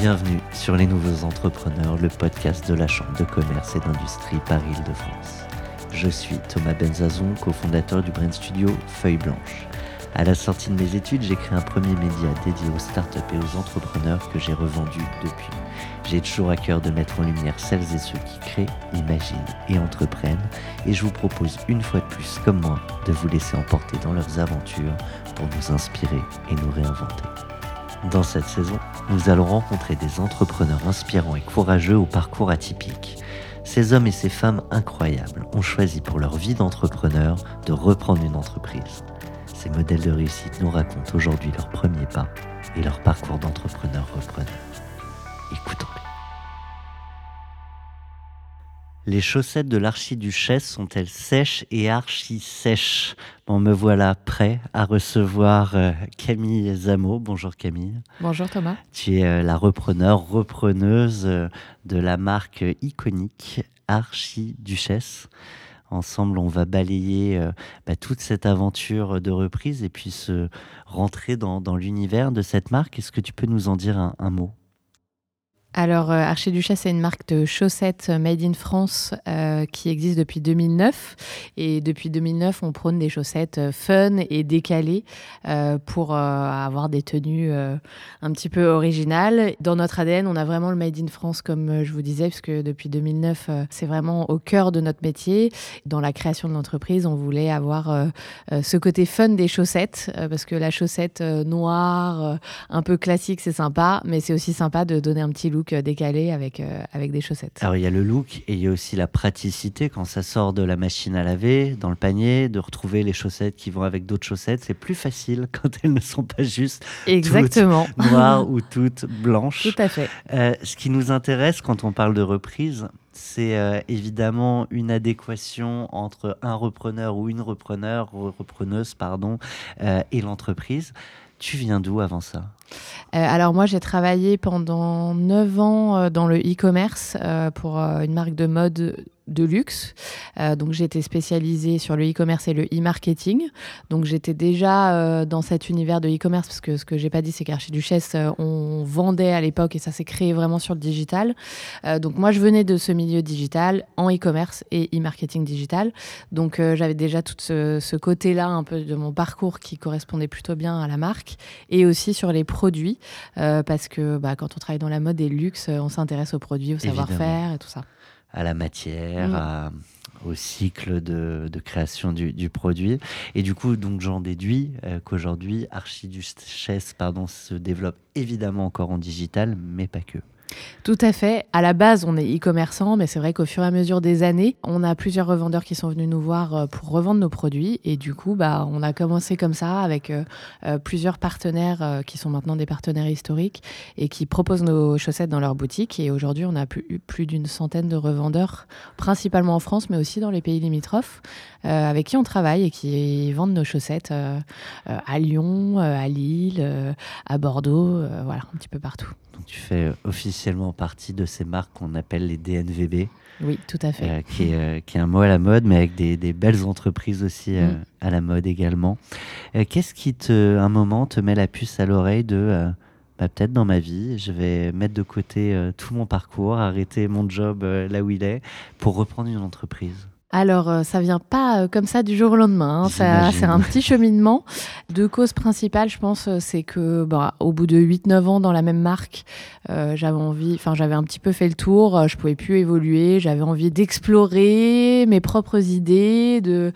Bienvenue sur Les Nouveaux Entrepreneurs, le podcast de la Chambre de commerce et d'industrie Paris-Île-de-France. Je suis Thomas Benzazon, cofondateur du brand studio Feuille Blanche. À la sortie de mes études, j'ai créé un premier média dédié aux startups et aux entrepreneurs que j'ai revendu depuis. J'ai toujours à cœur de mettre en lumière celles et ceux qui créent, imaginent et entreprennent, et je vous propose une fois de plus, comme moi, de vous laisser emporter dans leurs aventures pour nous inspirer et nous réinventer. Dans cette saison, nous allons rencontrer des entrepreneurs inspirants et courageux au parcours atypique. Ces hommes et ces femmes incroyables ont choisi pour leur vie d'entrepreneur de reprendre une entreprise. Ces modèles de réussite nous racontent aujourd'hui leurs premiers pas et leur parcours d'entrepreneur repreneur. Écoutons-les. Les chaussettes de l'archiduchesse sont-elles sèches et archi-sèches? Bon, me voilà prêt à recevoir euh, Camille Zamo. Bonjour Camille. Bonjour Thomas. Tu es euh, la repreneur, repreneuse euh, de la marque iconique Archiduchesse. Ensemble, on va balayer bah, toute cette aventure de reprise et puis se rentrer dans, l'univers de cette marque. Est-ce que tu peux nous en dire un mot? Alors, euh, Archiduchesse est une marque de chaussettes made in France euh, qui existe depuis 2009. Et depuis 2009, on prône des chaussettes euh, fun et décalées pour avoir des tenues un petit peu originales. Dans notre ADN, on a vraiment le made in France, comme je vous disais, puisque depuis 2009, c'est vraiment au cœur de notre métier. Dans la création de l'entreprise, on voulait avoir ce côté fun des chaussettes, parce que la chaussette noire, un peu classique, c'est sympa, mais c'est aussi sympa de donner un petit look euh, décalé avec, euh, avec des chaussettes. Alors il y a le look et il y a aussi la praticité quand ça sort de la machine à laver, dans le panier, de retrouver les chaussettes qui vont avec d'autres chaussettes. C'est plus facile quand elles ne sont pas juste Exactement. toutes noires ou toutes blanches. Tout à fait. Euh, ce qui nous intéresse quand on parle de reprise, c'est évidemment une adéquation entre un repreneur ou une repreneur, repreneuse, pardon, et l'entreprise. Tu viens d'où avant ça? Euh, alors moi j'ai travaillé pendant 9 ans euh, dans le e-commerce euh, pour une marque de mode de luxe. Euh, donc j'étais spécialisée sur le e-commerce et le e-marketing. Donc j'étais déjà euh, dans cet univers de e-commerce parce que ce que j'ai pas dit c'est qu'Archiduchesse euh, on vendait à l'époque et ça s'est créé vraiment sur le digital. donc moi je venais de ce milieu digital en e-commerce et e-marketing digital. Donc j'avais déjà tout ce, côté-là un peu de mon parcours qui correspondait plutôt bien à la marque et aussi sur les produits parce que bah, quand on travaille dans la mode et le luxe on s'intéresse aux produits, au savoir-faire et tout ça à la matière, mm. au cycle de, création du, produit. Et du coup, donc j'en déduis euh, qu'aujourd'hui, Archiduchesse pardon, se développe évidemment encore en digital, mais pas que. Tout à fait. À la base, on est e-commerçant, mais c'est vrai qu'au fur et à mesure des années, on a plusieurs revendeurs qui sont venus nous voir euh, pour revendre nos produits. Et du coup, bah, on a commencé comme ça avec euh, euh, plusieurs partenaires qui sont maintenant des partenaires historiques et qui proposent nos chaussettes dans leur boutique. Et aujourd'hui, on a plus, plus d'une centaine de revendeurs, principalement en France, mais aussi dans les pays limitrophes, avec qui on travaille et qui vendent nos chaussettes à Lyon, à Lille, à Bordeaux, voilà, un petit peu partout tu fais officiellement partie de ces marques qu'on appelle les DNVB. Oui, tout à fait. Euh, qui, est, euh, qui, est, un mot à la mode, mais avec des, des belles entreprises aussi euh, mm. à la mode également. Qu'est-ce qui, te, un moment, te met la puce à l'oreille de bah, peut-être dans ma vie, je vais mettre de côté tout mon parcours, arrêter mon job là où il est pour reprendre une entreprise? Alors, euh, ça vient pas euh, comme ça du jour au lendemain. Hein. C'est un petit cheminement. Deux causes principales, je pense, euh, c'est que bah, au bout de 8-9 ans dans la même marque, j'avais envie, enfin, j'avais un petit peu fait le tour. je pouvais plus évoluer. J'avais envie d'explorer mes propres idées, de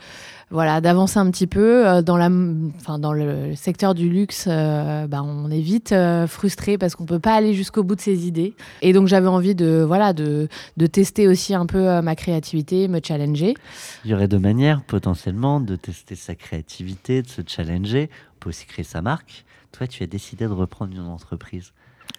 voilà, d'avancer un petit peu euh, dans la, enfin dans le secteur du luxe. Euh, bah, on est vite euh, frustré parce qu'on peut pas aller jusqu'au bout de ses idées. Et donc j'avais envie de voilà de, de, tester aussi un peu ma créativité, me challenger. Il y aurait deux manières potentiellement de tester sa créativité, de se challenger. On peut aussi créer sa marque. Toi, tu as décidé de reprendre une entreprise.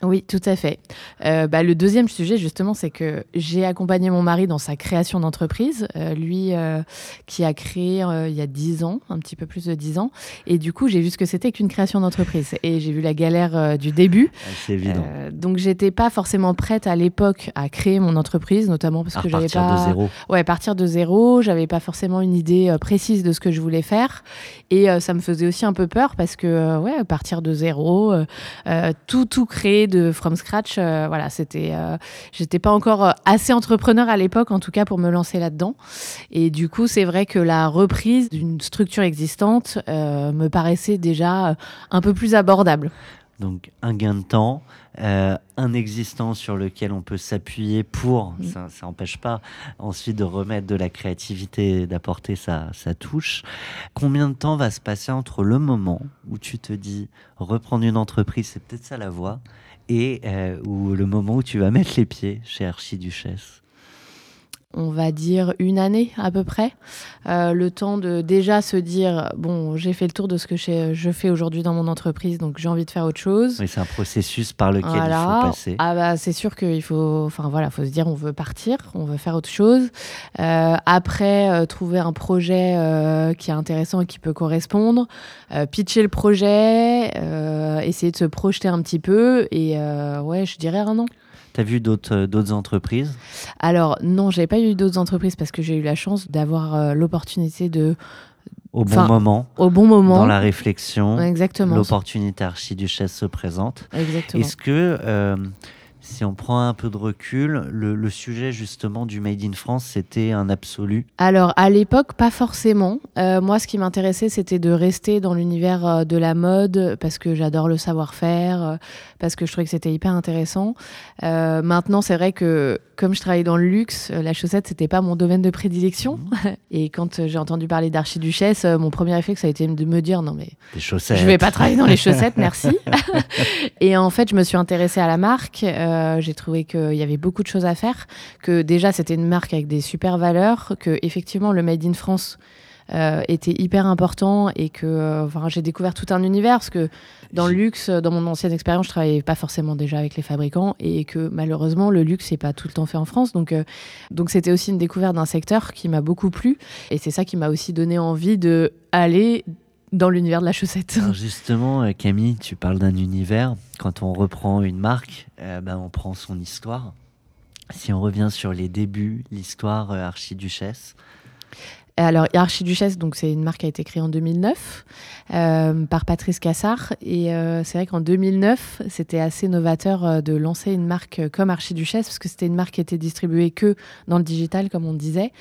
Oui, tout à fait. Euh, bah, le deuxième sujet, justement, c'est que j'ai accompagné mon mari dans sa création d'entreprise. Euh, lui, euh, qui a créé il y a dix ans, un petit peu plus de dix ans. Et du coup, j'ai vu ce que c'était qu'une création d'entreprise. Et j'ai vu la galère du début. Ah, c'est évident. donc, j'étais pas forcément prête à l'époque à créer mon entreprise, notamment parce que j'avais pas. Partir de zéro. Ouais, partir de zéro. J'avais pas forcément une idée précise de ce que je voulais faire. Et ça me faisait aussi un peu peur parce que, ouais, partir de zéro, tout, tout créer de from scratch. voilà, c'était, j'étais pas encore assez entrepreneur à l'époque, en tout cas pour me lancer là-dedans. Et du coup, c'est vrai que la reprise d'une structure existante me paraissait déjà un peu plus abordable. Donc un gain de temps, euh, un existant sur lequel on peut s'appuyer pour, mm. ça n'empêche pas ensuite de remettre de la créativité, d'apporter sa, sa, touche. Combien de temps va se passer entre le moment où tu te dis reprendre une entreprise, c'est peut-être ça la voie, et euh, le moment où tu vas mettre les pieds chez Archiduchesse on va dire une année à peu près. Euh, le temps de déjà se dire bon, j'ai fait le tour de ce que je fais aujourd'hui dans mon entreprise, donc j'ai envie de faire autre chose. Mais c'est un processus par lequel il faut passer. Ah bah c'est sûr qu'il faut, enfin voilà, faut se dire on veut partir, on veut faire autre chose. Euh, après, euh, trouver un projet qui est intéressant et qui peut correspondre, pitcher le projet, essayer de se projeter un petit peu et ouais, je dirais un an. Tu as vu d'autres d'autres entreprises? Alors non, j'ai pas eu d'autres entreprises parce que j'ai eu la chance d'avoir euh, l'opportunité de au bon moment, au bon moment, dans la réflexion, exactement. L'opportunité archiduchesse se présente. Exactement. Est-ce que euh, si on prend un peu de recul, le, sujet justement du Made in France, c'était un absolu Alors à l'époque, pas forcément. Euh, moi, ce qui m'intéressait, c'était de rester dans l'univers euh, de la mode parce que j'adore le savoir-faire, euh, parce que je trouvais que c'était hyper intéressant. maintenant, c'est vrai que comme je travaillais dans le luxe, la chaussette, c'était pas mon domaine de prédilection. Mmh. Et quand j'ai entendu parler d'archiduchesse, mon premier effet, ça a été de me dire non mais les chaussettes. je vais pas travailler dans les chaussettes, merci. et en fait, je me suis intéressée à la marque. Euh, j'ai trouvé qu'il y avait beaucoup de choses à faire, que déjà c'était une marque avec des super valeurs, que effectivement le Made in France euh, était hyper important et que euh, j'ai découvert tout un univers parce que dans le luxe, dans mon ancienne expérience, je travaillais pas forcément déjà avec les fabricants et que malheureusement le luxe n'est pas tout le temps fait en France. Donc donc c'était aussi une découverte d'un secteur qui m'a beaucoup plu et c'est ça qui m'a aussi donné envie de aller dans l'univers de la chaussette. justement, euh, Camille, tu parles d'un univers. Quand on reprend une marque, euh, ben, on prend son histoire. Si on revient sur les débuts, l'histoire euh, archiduchesse, alors, Archiduchesse, donc c'est une marque qui a été créée en 2009 euh, par Patrice Cassard. Et euh, c'est vrai qu'en 2009, c'était assez novateur euh, de lancer une marque comme Archiduchesse, parce que c'était une marque qui était distribuée que dans le digital, comme on disait,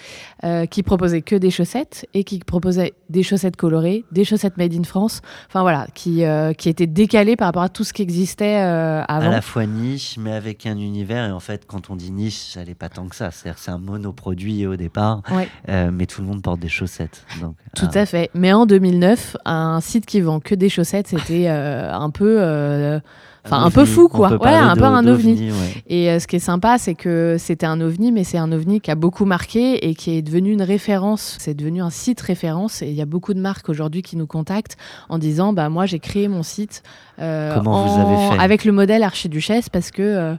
qui proposait que des chaussettes et qui proposait des chaussettes colorées, des chaussettes made in France. Enfin voilà, qui, qui était décalée par rapport à tout ce qui existait avant. À la fois niche, mais avec un univers. Et en fait, quand on dit niche, ça n'est pas tant que ça. C'est-à-dire c'est un monoproduit au départ, mais tout le monde porte des chaussettes. Donc, Tout à fait. Mais en 2009, un site qui vend que des chaussettes, c'était euh, un peu. Euh, enfin, un, peu fou, quoi. Ouais, un peu un ovni. Et euh, ce qui est sympa, c'est que c'était un ovni, mais c'est un ovni qui a beaucoup marqué et qui est devenu une référence. C'est devenu un site référence. Et il y a beaucoup de marques aujourd'hui qui nous contactent en disant Bah, moi, j'ai créé mon site Comment vous avez fait? avec le modèle Archiduchesse parce que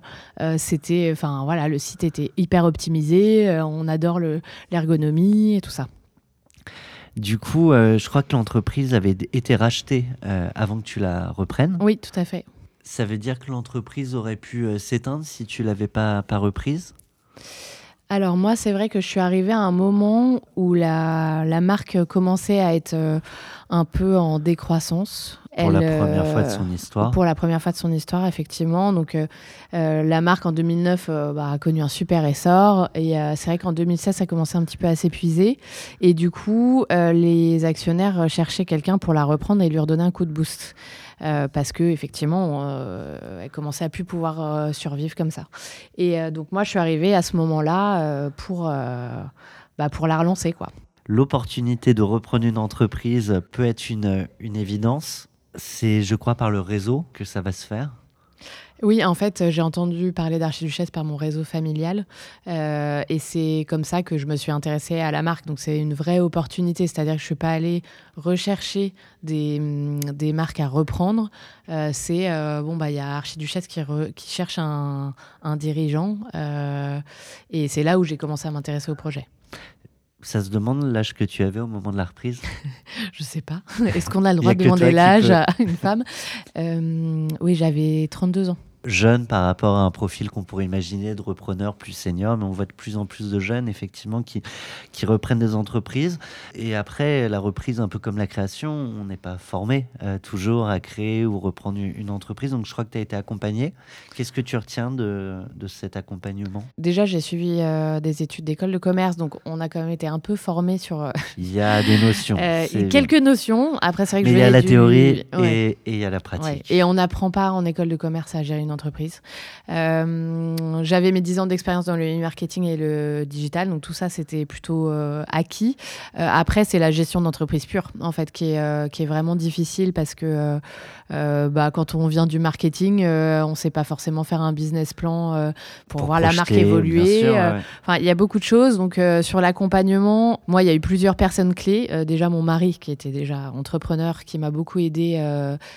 c'était. Enfin, voilà, le site était hyper optimisé. on adore l'ergonomie et tout ça. Du coup, euh, je crois que l'entreprise avait été rachetée euh, avant que tu la reprennes. Oui, tout à fait. Ça veut dire que l'entreprise aurait pu euh, s'éteindre si tu l'avais pas, pas reprise? Alors moi, c'est vrai que je suis arrivée à un moment où la, la marque commençait à être un peu en décroissance. Pour la première fois de son histoire. Pour la première fois de son histoire, effectivement. Donc, euh, euh, la marque en 2009 euh, bah, a connu un super essor. Et c'est vrai qu'en 2016, ça a commencé un petit peu à s'épuiser. Et du coup, les actionnaires cherchaient quelqu'un pour la reprendre et lui redonner un coup de boost. parce que effectivement, elle commençait à plus pouvoir survivre comme ça. Et donc moi, je suis arrivée à ce moment-là pour bah, pour la relancer, quoi. L'opportunité de reprendre une entreprise peut être une, une évidence c'est, je crois, par le réseau que ça va se faire? Oui, en fait, j'ai entendu parler d'Archiduchesse par mon réseau familial. Euh, et c'est comme ça que je me suis intéressée à la marque. Donc, c'est une vraie opportunité. C'est-à-dire que je ne suis pas allée rechercher des, des marques à reprendre. Euh, c'est, euh, bon, bah, il y a Archiduchesse qui, cherche un, un dirigeant. et c'est là où j'ai commencé à m'intéresser au projet. Ça se demande l'âge que tu avais au moment de la reprise? Je sais pas. Est-ce qu'on a le droit de demander l'âge à une femme? Euh, Oui, j'avais 32 ans. Jeune par rapport à un profil qu'on pourrait imaginer de repreneur plus senior, mais on voit de plus en plus de jeunes effectivement qui, qui reprennent des entreprises. Et après, la reprise, un peu comme la création, on n'est pas formé euh, toujours à créer ou reprendre une entreprise. Donc je crois que tu as été accompagné. Qu'est-ce que tu retiens de, de cet accompagnement? Déjà, j'ai suivi euh, des études d'école de commerce, donc on a quand même été un peu formé sur... Euh, il y a des notions. quelques notions. Après, c'est vrai que mais il y a la théorie et il y a la pratique. Et on n'apprend pas en école de commerce à gérer une entreprise. Euh, j'avais mes 10 ans d'expérience dans le marketing et le digital, donc tout ça c'était plutôt euh, acquis. Euh, après, c'est la gestion d'entreprise pure, en fait, qui est, qui est vraiment difficile parce que bah, quand on vient du marketing, on ne sait pas forcément faire un business plan pour, voir la marque évoluer. Enfin, il y a beaucoup de choses. Donc, sur l'accompagnement, moi, il y a eu plusieurs personnes clés. déjà, mon mari, qui était déjà entrepreneur, qui m'a beaucoup aidé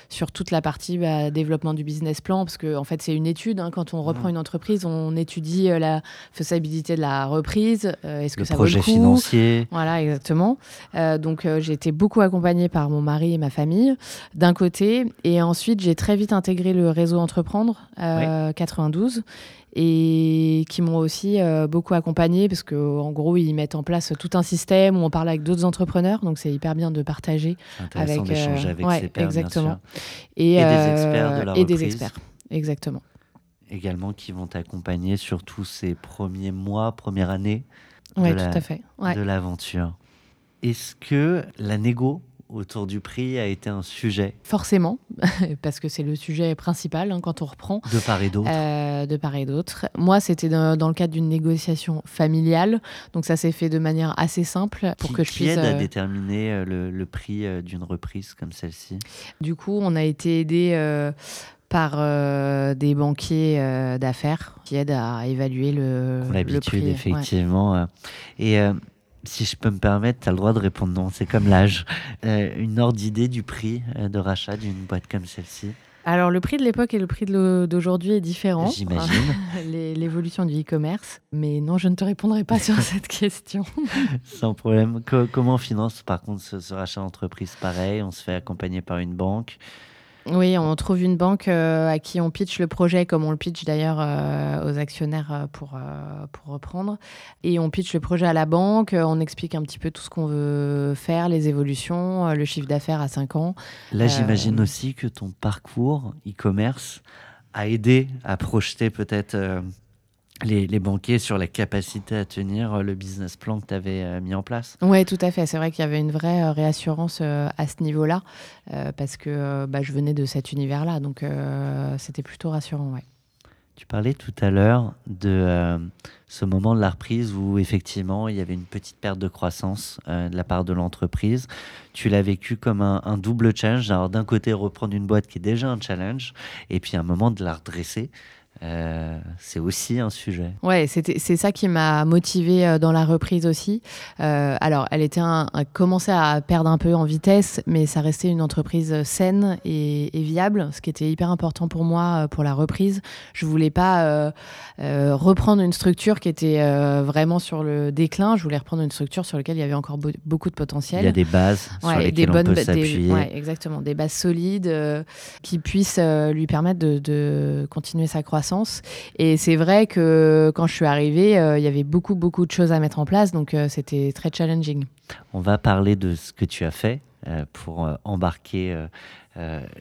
sur toute la partie bah, développement du business plan, parce que en fait, c'est une étude. Hein. quand on reprend mmh. une entreprise, on étudie euh, la faisabilité de la reprise. Euh, est-ce que ça projet vaut le coup financier. Voilà, exactement. Euh, donc, j'ai été beaucoup accompagnée par mon mari et ma famille, d'un côté. Et ensuite, j'ai très vite intégré le réseau Entreprendre 92 et qui m'ont aussi beaucoup accompagné parce qu'en gros ils mettent en place tout un système où on parle avec d'autres entrepreneurs donc c'est hyper bien de partager avec, d'échanger avec pairs, exactement Et, des experts de la et des experts exactement également qui vont t'accompagner sur tous ces premiers mois, première année de l'aventure. Est-ce que la négo autour du prix a été un sujet? Forcément, parce que c'est le sujet principal hein, quand on reprend. De part et d'autre euh, De part et d'autre. Moi, c'était dans, le cadre d'une négociation familiale, donc ça s'est fait de manière assez simple pour que je qui puisse. aide à euh, déterminer euh, le, le prix d'une reprise comme celle-ci? Du coup, on a été aidé par euh, des banquiers euh, d'affaires qui aident à évaluer le, L'habitude, effectivement. Et euh, si je peux me permettre, tu as le droit de répondre non, c'est comme l'âge. une ordre d'idée du prix de rachat d'une boîte comme celle-ci alors, le prix de l'époque et le prix d'aujourd'hui est différent. J'imagine. L'évolution du e-commerce. Mais non, je ne te répondrai pas sur cette question. Sans problème. comment on finance, par contre, ce, ce rachat d'entreprise Pareil, on se fait accompagner par une banque. Oui, on trouve une banque euh, à qui on pitch le projet, comme on le pitch d'ailleurs euh, aux actionnaires euh, pour, pour reprendre. Et on pitch le projet à la banque, on explique un petit peu tout ce qu'on veut faire, les évolutions, le chiffre d'affaires à 5 ans. Là, j'imagine aussi que ton parcours e-commerce a aidé à projeter peut-être les, banquiers sur la capacité à tenir euh, le business plan que tu avais euh, mis en place. Oui, tout à fait. C'est vrai qu'il y avait une vraie euh, réassurance à ce niveau-là, parce que bah, je venais de cet univers-là, donc c'était plutôt rassurant. Ouais. Tu parlais tout à l'heure de ce moment de la reprise où effectivement il y avait une petite perte de croissance de la part de l'entreprise. Tu l'as vécu comme un, un double challenge. Alors d'un côté reprendre une boîte qui est déjà un challenge, et puis un moment de la redresser. Euh, c'est aussi un sujet. Ouais, c'est ça qui m'a motivé euh, dans la reprise aussi. Euh, alors, elle était un, commençait à perdre un peu en vitesse, mais ça restait une entreprise saine et, viable, ce qui était hyper important pour moi pour la reprise. Je voulais pas reprendre une structure qui était vraiment sur le déclin. Je voulais reprendre une structure sur laquelle il y avait encore beaucoup de potentiel. Il y a des bases sur lesquelles des bonnes, on peut s'appuyer. Ouais, exactement, des bases solides qui puissent lui permettre de, de continuer sa croissance et c'est vrai que quand je suis arrivée, euh, il y avait beaucoup, beaucoup de choses à mettre en place, donc euh, c'était très challenging. On va parler de ce que tu as fait euh, pour embarquer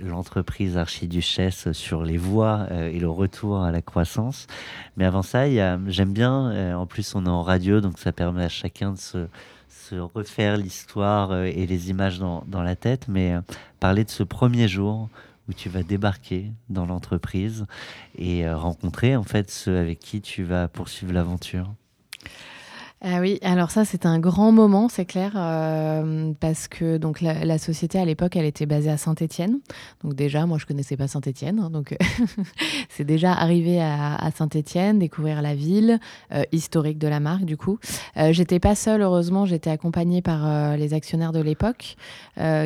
l'entreprise Archiduchesse sur les voies et le retour à la croissance. Mais avant ça, j'aime bien, en plus on est en radio, donc ça permet à chacun de se, se refaire l'histoire et les images dans, dans la tête, mais parler de ce premier jour où tu vas débarquer dans l'entreprise et euh, rencontrer en fait ceux avec qui tu vas poursuivre l'aventure. Ah oui, alors ça c'est un grand moment, c'est clair, euh, parce que donc la, société à l'époque elle était basée à Saint-Étienne, donc déjà moi je connaissais pas Saint-Étienne, hein, donc c'est déjà arrivé à, Saint-Étienne, découvrir la ville euh, historique de la marque du coup. Euh, j'étais pas seule heureusement, j'étais accompagnée par les actionnaires de l'époque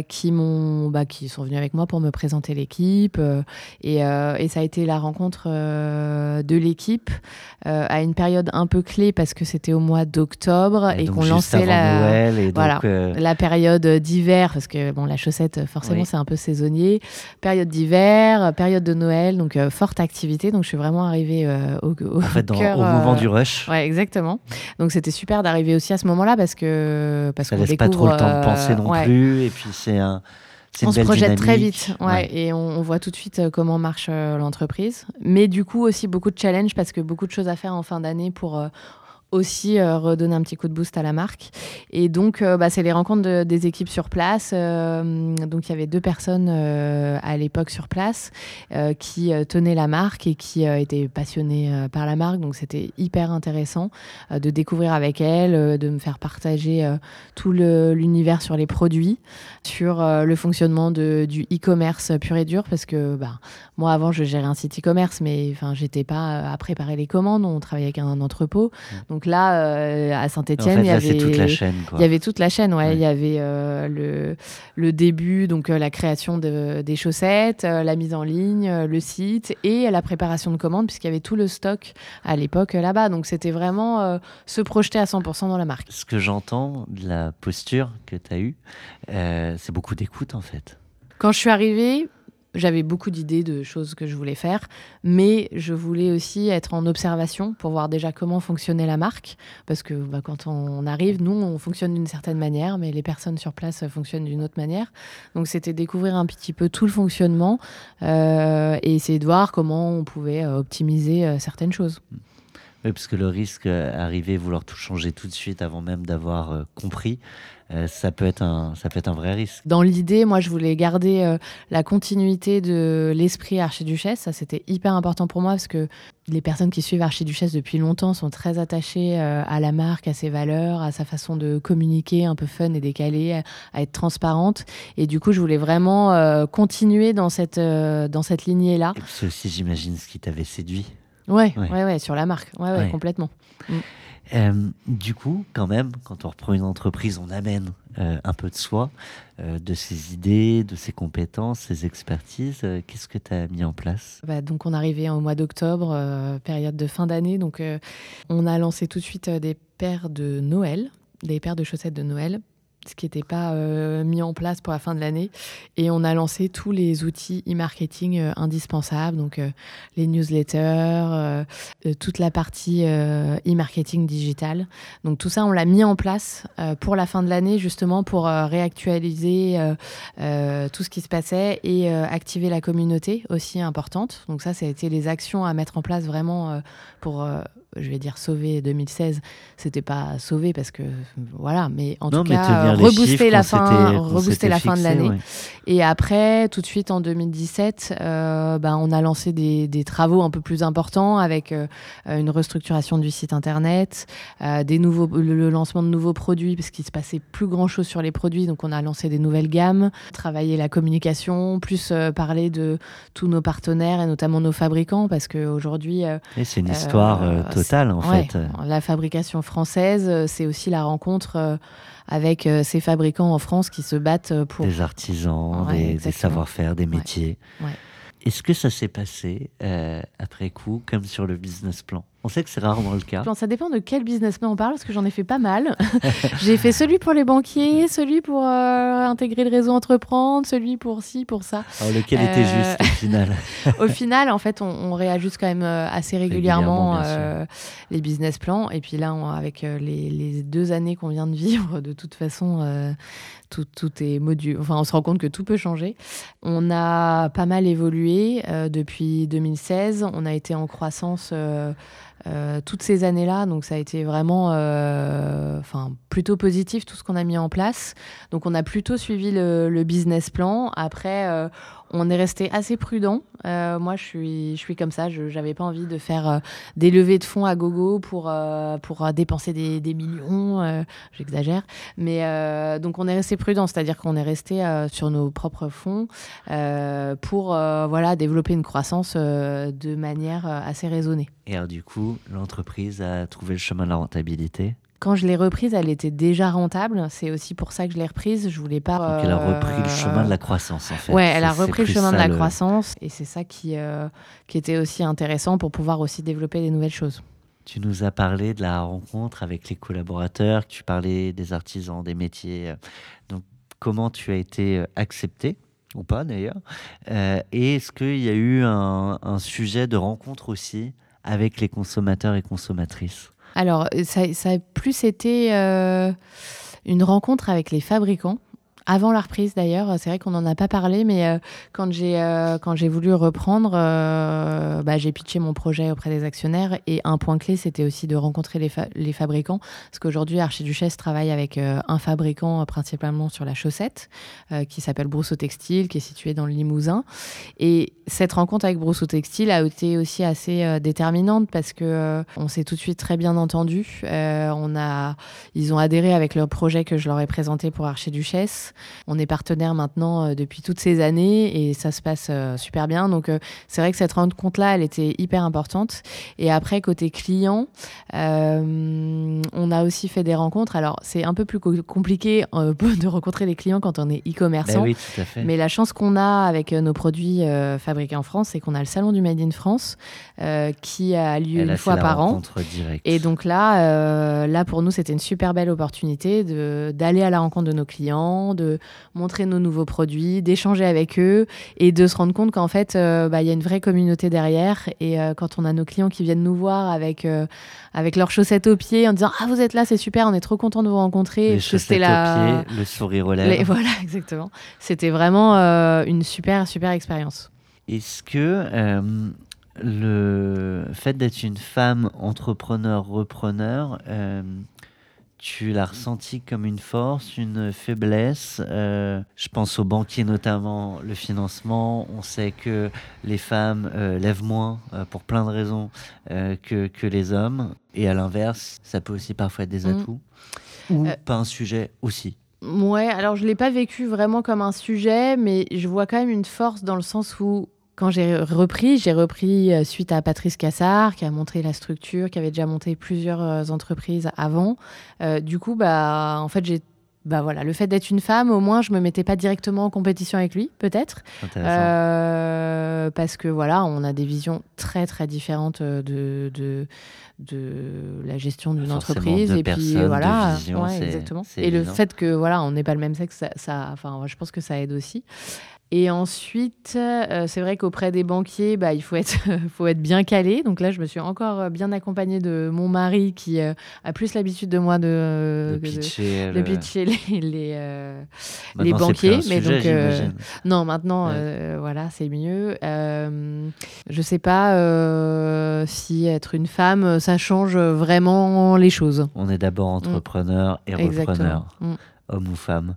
qui m'ont, bah, qui sont venus avec moi pour me présenter l'équipe et, et, ça a été la rencontre de l'équipe à une période un peu clé parce que c'était au mois d'octobre octobre et, qu'on lançait la, Noël et voilà, donc, euh, la période d'hiver, parce que bon, la chaussette, forcément, Oui. c'est un peu saisonnier. Période d'hiver, période de Noël, donc euh, forte activité. Donc je suis vraiment arrivée euh, au, au en fait, dans- cœur, au moment euh, du rush, Ouais, exactement. Donc c'était super d'arriver aussi à ce moment-là parce que parce ça qu'on laisse pas trop le temps de euh, penser non ouais. plus. Et puis, c'est un. On se projette très dynamique. vite, ouais, et on, on voit tout de suite euh, comment marche euh, l'entreprise. Mais du coup aussi beaucoup de challenges parce que beaucoup de choses à faire en fin d'année pour euh, aussi euh, redonner un petit coup de boost à la marque. Et donc euh, bah, c'est les rencontres de- des équipes sur place. Euh, donc il y avait deux personnes euh, à l'époque sur place qui tenaient la marque et qui étaient passionnées par la marque. Donc c'était hyper intéressant de découvrir avec elles, de me faire partager tout le- l'univers sur les produits, sur le fonctionnement de, du e-commerce pur et dur, parce que bah, moi avant je gérais un site e-commerce, mais j'étais pas à préparer les commandes, on travaillait avec un entrepôt. Donc là, euh, à En Saint-Etienne, fait, il y là, avait c'est toute la chaîne. Quoi. il y avait toute la chaîne, ouais. Ouais. Il y avait euh, le, le début, donc euh, la création de- des chaussettes, la mise en ligne, le site et la préparation de commandes, puisqu'il y avait tout le stock à l'époque là-bas. Donc c'était vraiment se projeter à 100% dans la marque. Ce que j'entends de la posture que tu as eue, c'est beaucoup d'écoute en fait. Quand je suis arrivée, j'avais beaucoup d'idées de choses que je voulais faire, mais je voulais aussi être en observation pour voir déjà comment fonctionnait la marque, parce que bah, quand on arrive, nous, on fonctionne d'une certaine manière, mais les personnes sur place fonctionnent d'une autre manière. Donc c'était découvrir un petit peu tout le fonctionnement euh, et essayer de voir comment on pouvait euh, optimiser euh, certaines choses. Oui, parce que le risque, arriver, vouloir tout changer tout de suite avant même d'avoir compris, euh, ça, peut être un, ça peut être un vrai risque. Dans l'idée, moi, je voulais garder euh, la continuité de l'esprit archiduchesse. Ça, c'était hyper important pour moi parce que les personnes qui suivent archiduchesse depuis longtemps sont très attachées euh, à la marque, à ses valeurs, à sa façon de communiquer un peu fun et décalée, à, être transparente. Et du coup, je voulais vraiment continuer dans cette, dans cette lignée-là. C'est aussi, j'imagine, ce qui t'avait séduit. Ouais, Ouais. ouais, ouais, sur la marque. Ouais, ouais, Ouais. complètement. Euh, du coup, quand même, quand on reprend une entreprise, on amène euh, un peu de soi, euh, de ses idées, de ses compétences, ses expertises. Qu'est-ce que tu as mis en place? Bah, donc on arrivait au mois d'octobre, période de fin d'année. Donc on a lancé tout de suite des paires de Noël, des paires de chaussettes de Noël, ce qui n'était pas euh, mis en place pour la fin de l'année. Et on a lancé tous les outils e-marketing euh, indispensables, donc euh, les newsletters, toute la partie e-marketing digital. Donc tout ça, on l'a mis en place pour la fin de l'année, justement pour réactualiser tout ce qui se passait et activer la communauté aussi importante. Donc ça, ça a été les actions à mettre en place vraiment pour, je vais dire, sauver 2016. C'était pas sauver parce que voilà, mais en Non, tout mais cas, rebooster la fin, rebooster la fin de l'année. ouais. Et après, tout de suite en 2017, euh, bah, on a lancé des, des travaux un peu plus importants avec euh, une restructuration du site internet, euh, des nouveaux, le, lancement de nouveaux produits parce qu'il se passait plus grand chose sur les produits. Donc on a lancé des nouvelles gammes, travaillé la communication, plus parler de tous nos partenaires et notamment nos fabricants parce qu'aujourd'hui, Et c'est une histoire totale, en Ouais, fait. La fabrication française, euh, c'est aussi la rencontre euh, avec euh, ces fabricants en France qui se battent pour. Des artisans, Ouais, des- savoir-faire, des métiers. ouais. Est-ce que ça s'est passé euh, après coup, comme sur le business plan? On sait que c'est rarement le cas. Bon, ça dépend de quel business plan on parle, parce que j'en ai fait pas mal. J'ai fait celui pour les banquiers, celui pour euh, intégrer le réseau entreprendre, celui pour ci, pour ça. Alors, lequel était Euh, juste au final Au final, en fait, on, on réajuste quand même euh, assez régulièrement, euh, les business plans. Et puis là, on- avec les, les deux années qu'on vient de vivre, de toute façon, tout, tout est modu. Enfin, on se rend compte que tout peut changer. On a pas mal évolué depuis 2016. On a été en croissance. Euh, toutes ces années-là, donc ça a été vraiment, euh, plutôt positif tout ce qu'on a mis en place. Donc on a plutôt suivi le, le business plan. Après, euh, on est resté assez prudent. Euh, moi, je suis, je suis comme ça. Je n'avais pas envie de faire euh, des levées de fonds à gogo pour, euh, pour dépenser des, millions. J'exagère. Mais donc, on est resté prudent. C'est-à-dire qu'on est resté sur nos propres fonds pour voilà, développer une croissance de manière assez raisonnée. Et alors, du coup, l'entreprise a trouvé le chemin de la rentabilité? Quand je l'ai reprise, elle était déjà rentable. C'est aussi pour ça que je l'ai reprise. Je voulais pas. Donc, elle a repris le euh, chemin de la croissance, en fait. Ouais, elle a repris le chemin de la croissance et c'est ça qui, euh, qui était aussi intéressant pour pouvoir aussi développer des nouvelles choses. Tu nous as parlé de la rencontre avec les collaborateurs, tu parlais des artisans, des métiers. Donc, comment tu as été accepté ou pas d'ailleurs Et est-ce qu'il y a eu un, un, sujet de rencontre aussi avec les consommateurs et consommatrices? Alors, ça, a plus été une rencontre avec les fabricants avant la reprise d'ailleurs. C'est vrai qu'on n'en a pas parlé, mais euh, quand j'ai euh, quand j'ai voulu reprendre, euh, bah, j'ai pitché mon projet auprès des actionnaires et un point clé, c'était aussi de rencontrer les, les fabricants, parce qu'aujourd'hui Archiduchesse travaille avec un fabricant principalement sur la chaussette, qui s'appelle Brousseau Textile, qui est situé dans le Limousin. Et cette rencontre avec Brousseau Textile a été aussi assez déterminante parce que on s'est tout de suite très bien entendu. on a, ils ont adhéré avec le projet que je leur ai présenté pour Archiduchesse. On est partenaire maintenant euh, depuis toutes ces années et ça se passe euh, super bien. Donc euh, c'est vrai que cette rencontre-là, elle était hyper importante. Et après, côté client, on a aussi fait des rencontres. Alors c'est un peu plus compliqué de rencontrer les clients quand on est e-commerçant. Ben oui, Mais la chance qu'on a avec nos produits fabriqués en France, c'est qu'on a le salon du Made in France qui a lieu une fois par an. Et donc là, là pour nous, c'était une super belle opportunité d'aller à la rencontre de nos clients, de montrer nos nouveaux produits, d'échanger avec eux et de se rendre compte qu'en fait, euh, bah, il y a une vraie communauté derrière. Et euh, quand on a nos clients qui viennent nous voir avec, euh, avec leurs chaussettes aux pieds en disant Ah, vous êtes là, c'est super, on est trop content de vous rencontrer. Les chaussettes la... aux pieds, le sourire aux lèvres. Voilà, exactement. C'était vraiment une super, super expérience. Est-ce que le fait d'être une femme entrepreneur-repreneur, tu l'as ressenti comme une force, une faiblesse? Euh, je pense aux banquiers notamment, le financement. On sait que les femmes euh, lèvent moins euh, pour plein de raisons que, que, les hommes. Et à l'inverse, ça peut aussi parfois être des mm. atouts. Ou pas un sujet aussi. Ouais, alors je ne l'ai pas vécu vraiment comme un sujet, mais je vois quand même une force dans le sens où quand j'ai repris, j'ai repris euh, suite à Patrice Cassard, qui a montré la structure, qui avait déjà monté plusieurs euh, entreprises avant. Euh, du coup, bah, en fait, j'ai bah voilà, le fait d'être une femme, au moins, je me mettais pas directement en compétition avec lui, peut-être, parce que voilà, on a des visions très très différentes de de, de la gestion d'une entreprise et puis voilà, exactement. Et le fait que voilà, on n'est pas le même sexe, ça, enfin, je pense que ça aide aussi. Et ensuite, euh, c'est vrai qu'auprès des banquiers, bah, il faut être, faut être bien calé. Donc là, je me suis encore euh, bien accompagnée de mon mari qui euh, a plus l'habitude de moi de, de pitcher, les, les, les banquiers. Mais donc, non, maintenant, voilà, c'est mieux. je sais pas si être une femme, ça change vraiment les choses. On est d'abord entrepreneur et repreneur, mm. homme ou femme.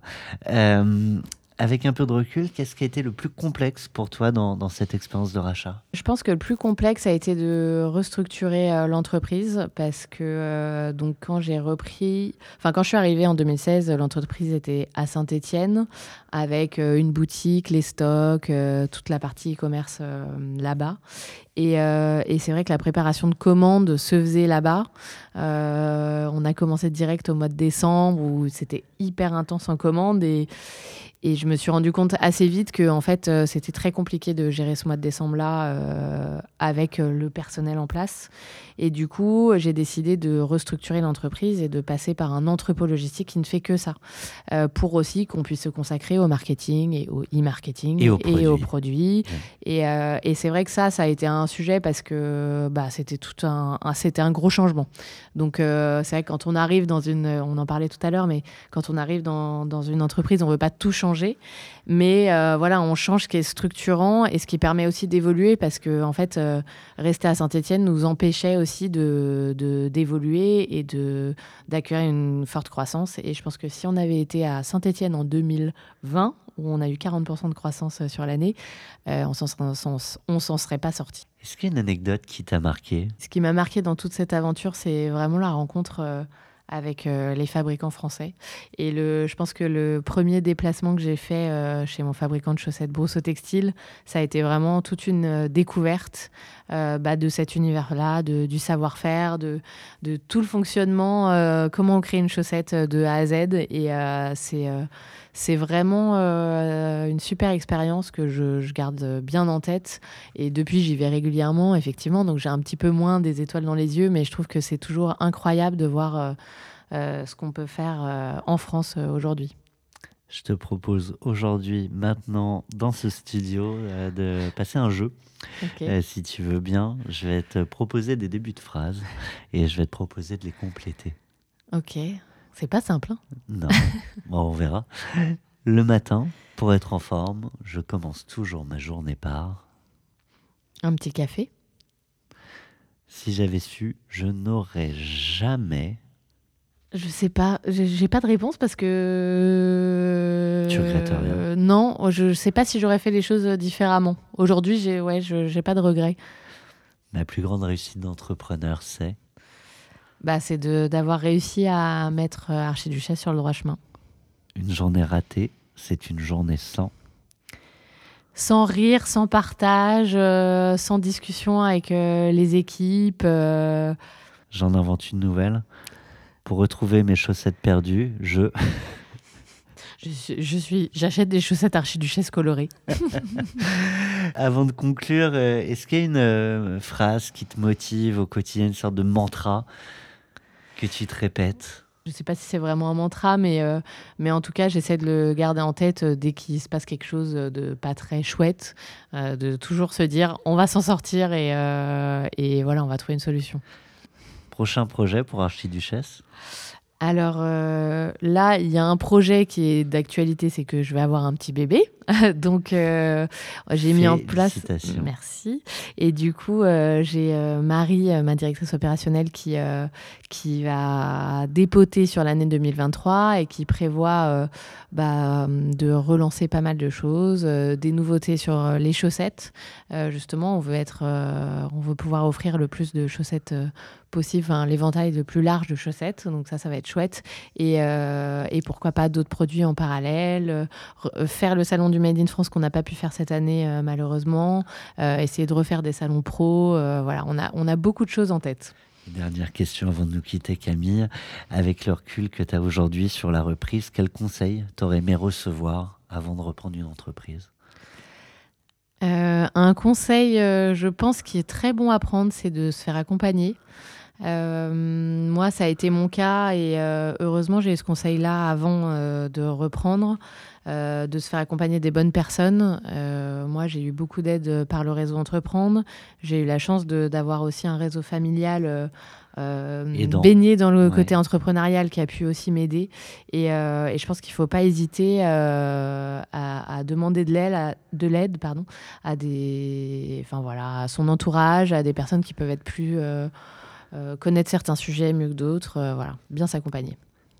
Avec un peu de recul, qu'est-ce qui a été le plus complexe pour toi dans, cette expérience de rachat? Je pense que le plus complexe a été de restructurer euh, l'entreprise parce que euh, donc quand j'ai repris, enfin quand je suis arrivée en 2016, l'entreprise était à Saint-Étienne avec euh, une boutique, les stocks, toute la partie e-commerce là-bas. Et, et c'est vrai que la préparation de commandes se faisait là-bas. on a commencé direct au mois de décembre où c'était hyper intense en commande et et je me suis rendu compte assez vite que en fait, euh, c'était très compliqué de gérer ce mois de décembre-là euh, avec euh, le personnel en place. Et du coup, j'ai décidé de restructurer l'entreprise et de passer par un entrepôt logistique qui ne fait que ça, pour aussi qu'on puisse se consacrer au marketing et au e-marketing et, aux produits. Et, et c'est vrai que ça, ça a été un sujet parce que bah, c'était tout un, c'était un gros changement. Donc c'est vrai que quand on arrive dans une, on en parlait tout à l'heure, mais quand on arrive dans, dans une entreprise, on veut pas tout changer mais euh, voilà, on change ce qui est structurant et ce qui permet aussi d'évoluer parce que en fait, euh, rester à Saint-Etienne nous empêchait aussi de d'évoluer et de d'accueillir une forte croissance. Et je pense que si on avait été à Saint-Etienne en 2020, où on a eu 40% de croissance euh, sur l'année, on s'en serait pas sorti. Est-ce qu'il y a une anecdote qui t'a marqué Ce qui m'a marqué dans toute cette aventure, c'est vraiment la rencontre avec euh, les fabricants français. Et le, je pense que le premier déplacement que j'ai fait euh, chez mon fabricant de chaussettes Brousseau Textile, ça a été vraiment toute une euh, découverte bah, de cet univers-là, du savoir-faire, de, de, tout le fonctionnement, comment on crée une chaussette de A à Z. Et c'est vraiment une super expérience que je, garde bien en tête. Et depuis, j'y vais régulièrement, effectivement. Donc j'ai un petit peu moins des étoiles dans les yeux, mais je trouve que c'est toujours incroyable de voir ce qu'on peut faire euh, en France euh, aujourd'hui. Je te propose aujourd'hui, maintenant, dans ce studio, de passer un jeu. si tu veux bien, je vais te proposer des débuts de phrases et je vais te proposer de les compléter. Ok, c'est pas simple. Hein non, bon, on verra. Le matin, pour être en forme, je commence toujours ma journée par. Un petit café. Si j'avais su, je n'aurais jamais je sais pas, j'ai pas de réponse parce que. Tu regrettes rien euh, Non, je sais pas si j'aurais fait les choses différemment. Aujourd'hui, j'ai ouais, j'ai pas de regrets. Ma plus grande réussite d'entrepreneur, c'est? Bah, C'est d'avoir réussi à mettre Archiduchesse sur le droit chemin. Une journée ratée, c'est une journée sans? Sans rire, sans partage, euh, sans discussion avec euh, les équipes. J'en invente une nouvelle? Pour retrouver mes chaussettes perdues, je. Je suis, j'achète des chaussettes archiduchesse colorées. Avant de conclure, euh, est-ce qu'il y a une euh, phrase qui te motive au quotidien, une sorte de mantra que tu te répètes? Je ne sais pas si c'est vraiment un mantra, mais, euh, mais en tout cas, j'essaie de le garder en tête dès qu'il se passe quelque chose de pas très chouette, de toujours se dire on va s'en sortir et, et voilà, on va trouver une solution. Prochain projet pour Archiduchesse? Alors euh, là, il y a un projet qui est d'actualité, c'est que je vais avoir un petit bébé. Donc euh, j'ai mis en place. Merci. Et du coup, euh, j'ai Marie, ma directrice opérationnelle, qui qui va dépoter sur l'année 2023 et qui prévoit bah, de relancer pas mal de choses, des nouveautés sur les chaussettes. justement, on veut être, on veut pouvoir offrir le plus de chaussettes possible, l'éventail le plus large de chaussettes. Donc ça, ça va être chouette. Et, euh, et pourquoi pas d'autres produits en parallèle. Euh, euh, faire le salon du Made in France qu'on n'a pas pu faire cette année, malheureusement. essayer de refaire des salons pro. voilà, on a, on a beaucoup de choses en tête. Dernière question avant de nous quitter, Camille. Avec le recul que tu as aujourd'hui sur la reprise, quel conseil t'aurais aimé recevoir avant de reprendre une entreprise? Un conseil, je pense, qui est très bon à prendre, c'est de se faire accompagner. Euh, moi, ça a été mon cas et euh, heureusement, j'ai eu ce conseil-là avant euh, de reprendre, de se faire accompagner des bonnes personnes. moi, j'ai eu beaucoup d'aide par le réseau Entreprendre. J'ai eu la chance d'avoir aussi un réseau familial. baigné dans le côté entrepreneurial qui a pu aussi m'aider. Et, je pense qu'il ne faut pas hésiter à, à, demander de l'aide, de l'aide, pardon, à des, enfin voilà, à son entourage, à des personnes qui peuvent être plus connaître certains sujets mieux que d'autres, euh, voilà, bien s'accompagner.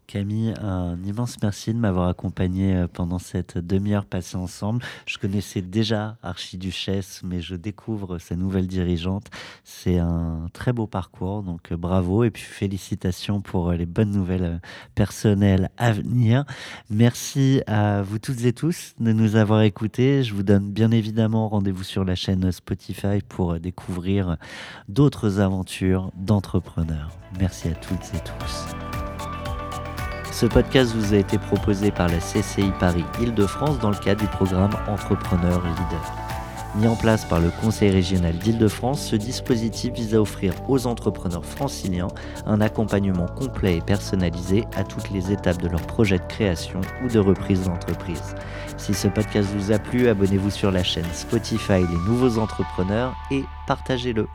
Camille, un immense merci de m'avoir accompagné euh, pendant cette demi-heure passée ensemble. Je connaissais déjà Archiduchesse, mais je découvre sa nouvelle dirigeante. C'est un très beau parcours, donc euh, bravo et puis félicitations pour euh, les bonnes nouvelles personnelles à venir. Merci à vous toutes et tous de nous avoir écoutés. Je vous donne bien évidemment rendez-vous sur la chaîne Spotify pour découvrir d'autres aventures d'entrepreneurs. Merci à toutes et tous. Ce podcast vous a été proposé par la CCI Paris Île-de-France dans le cadre du programme Entrepreneur Leader. Mis en place par le Conseil régional d'Île-de-France, ce dispositif vise à offrir aux entrepreneurs franciliens un accompagnement complet et personnalisé à toutes les étapes de leur projet de création ou de reprise d'entreprise. Si ce podcast vous a plu, abonnez-vous sur la chaîne Spotify Les Nouveaux Entrepreneurs et partagez-le.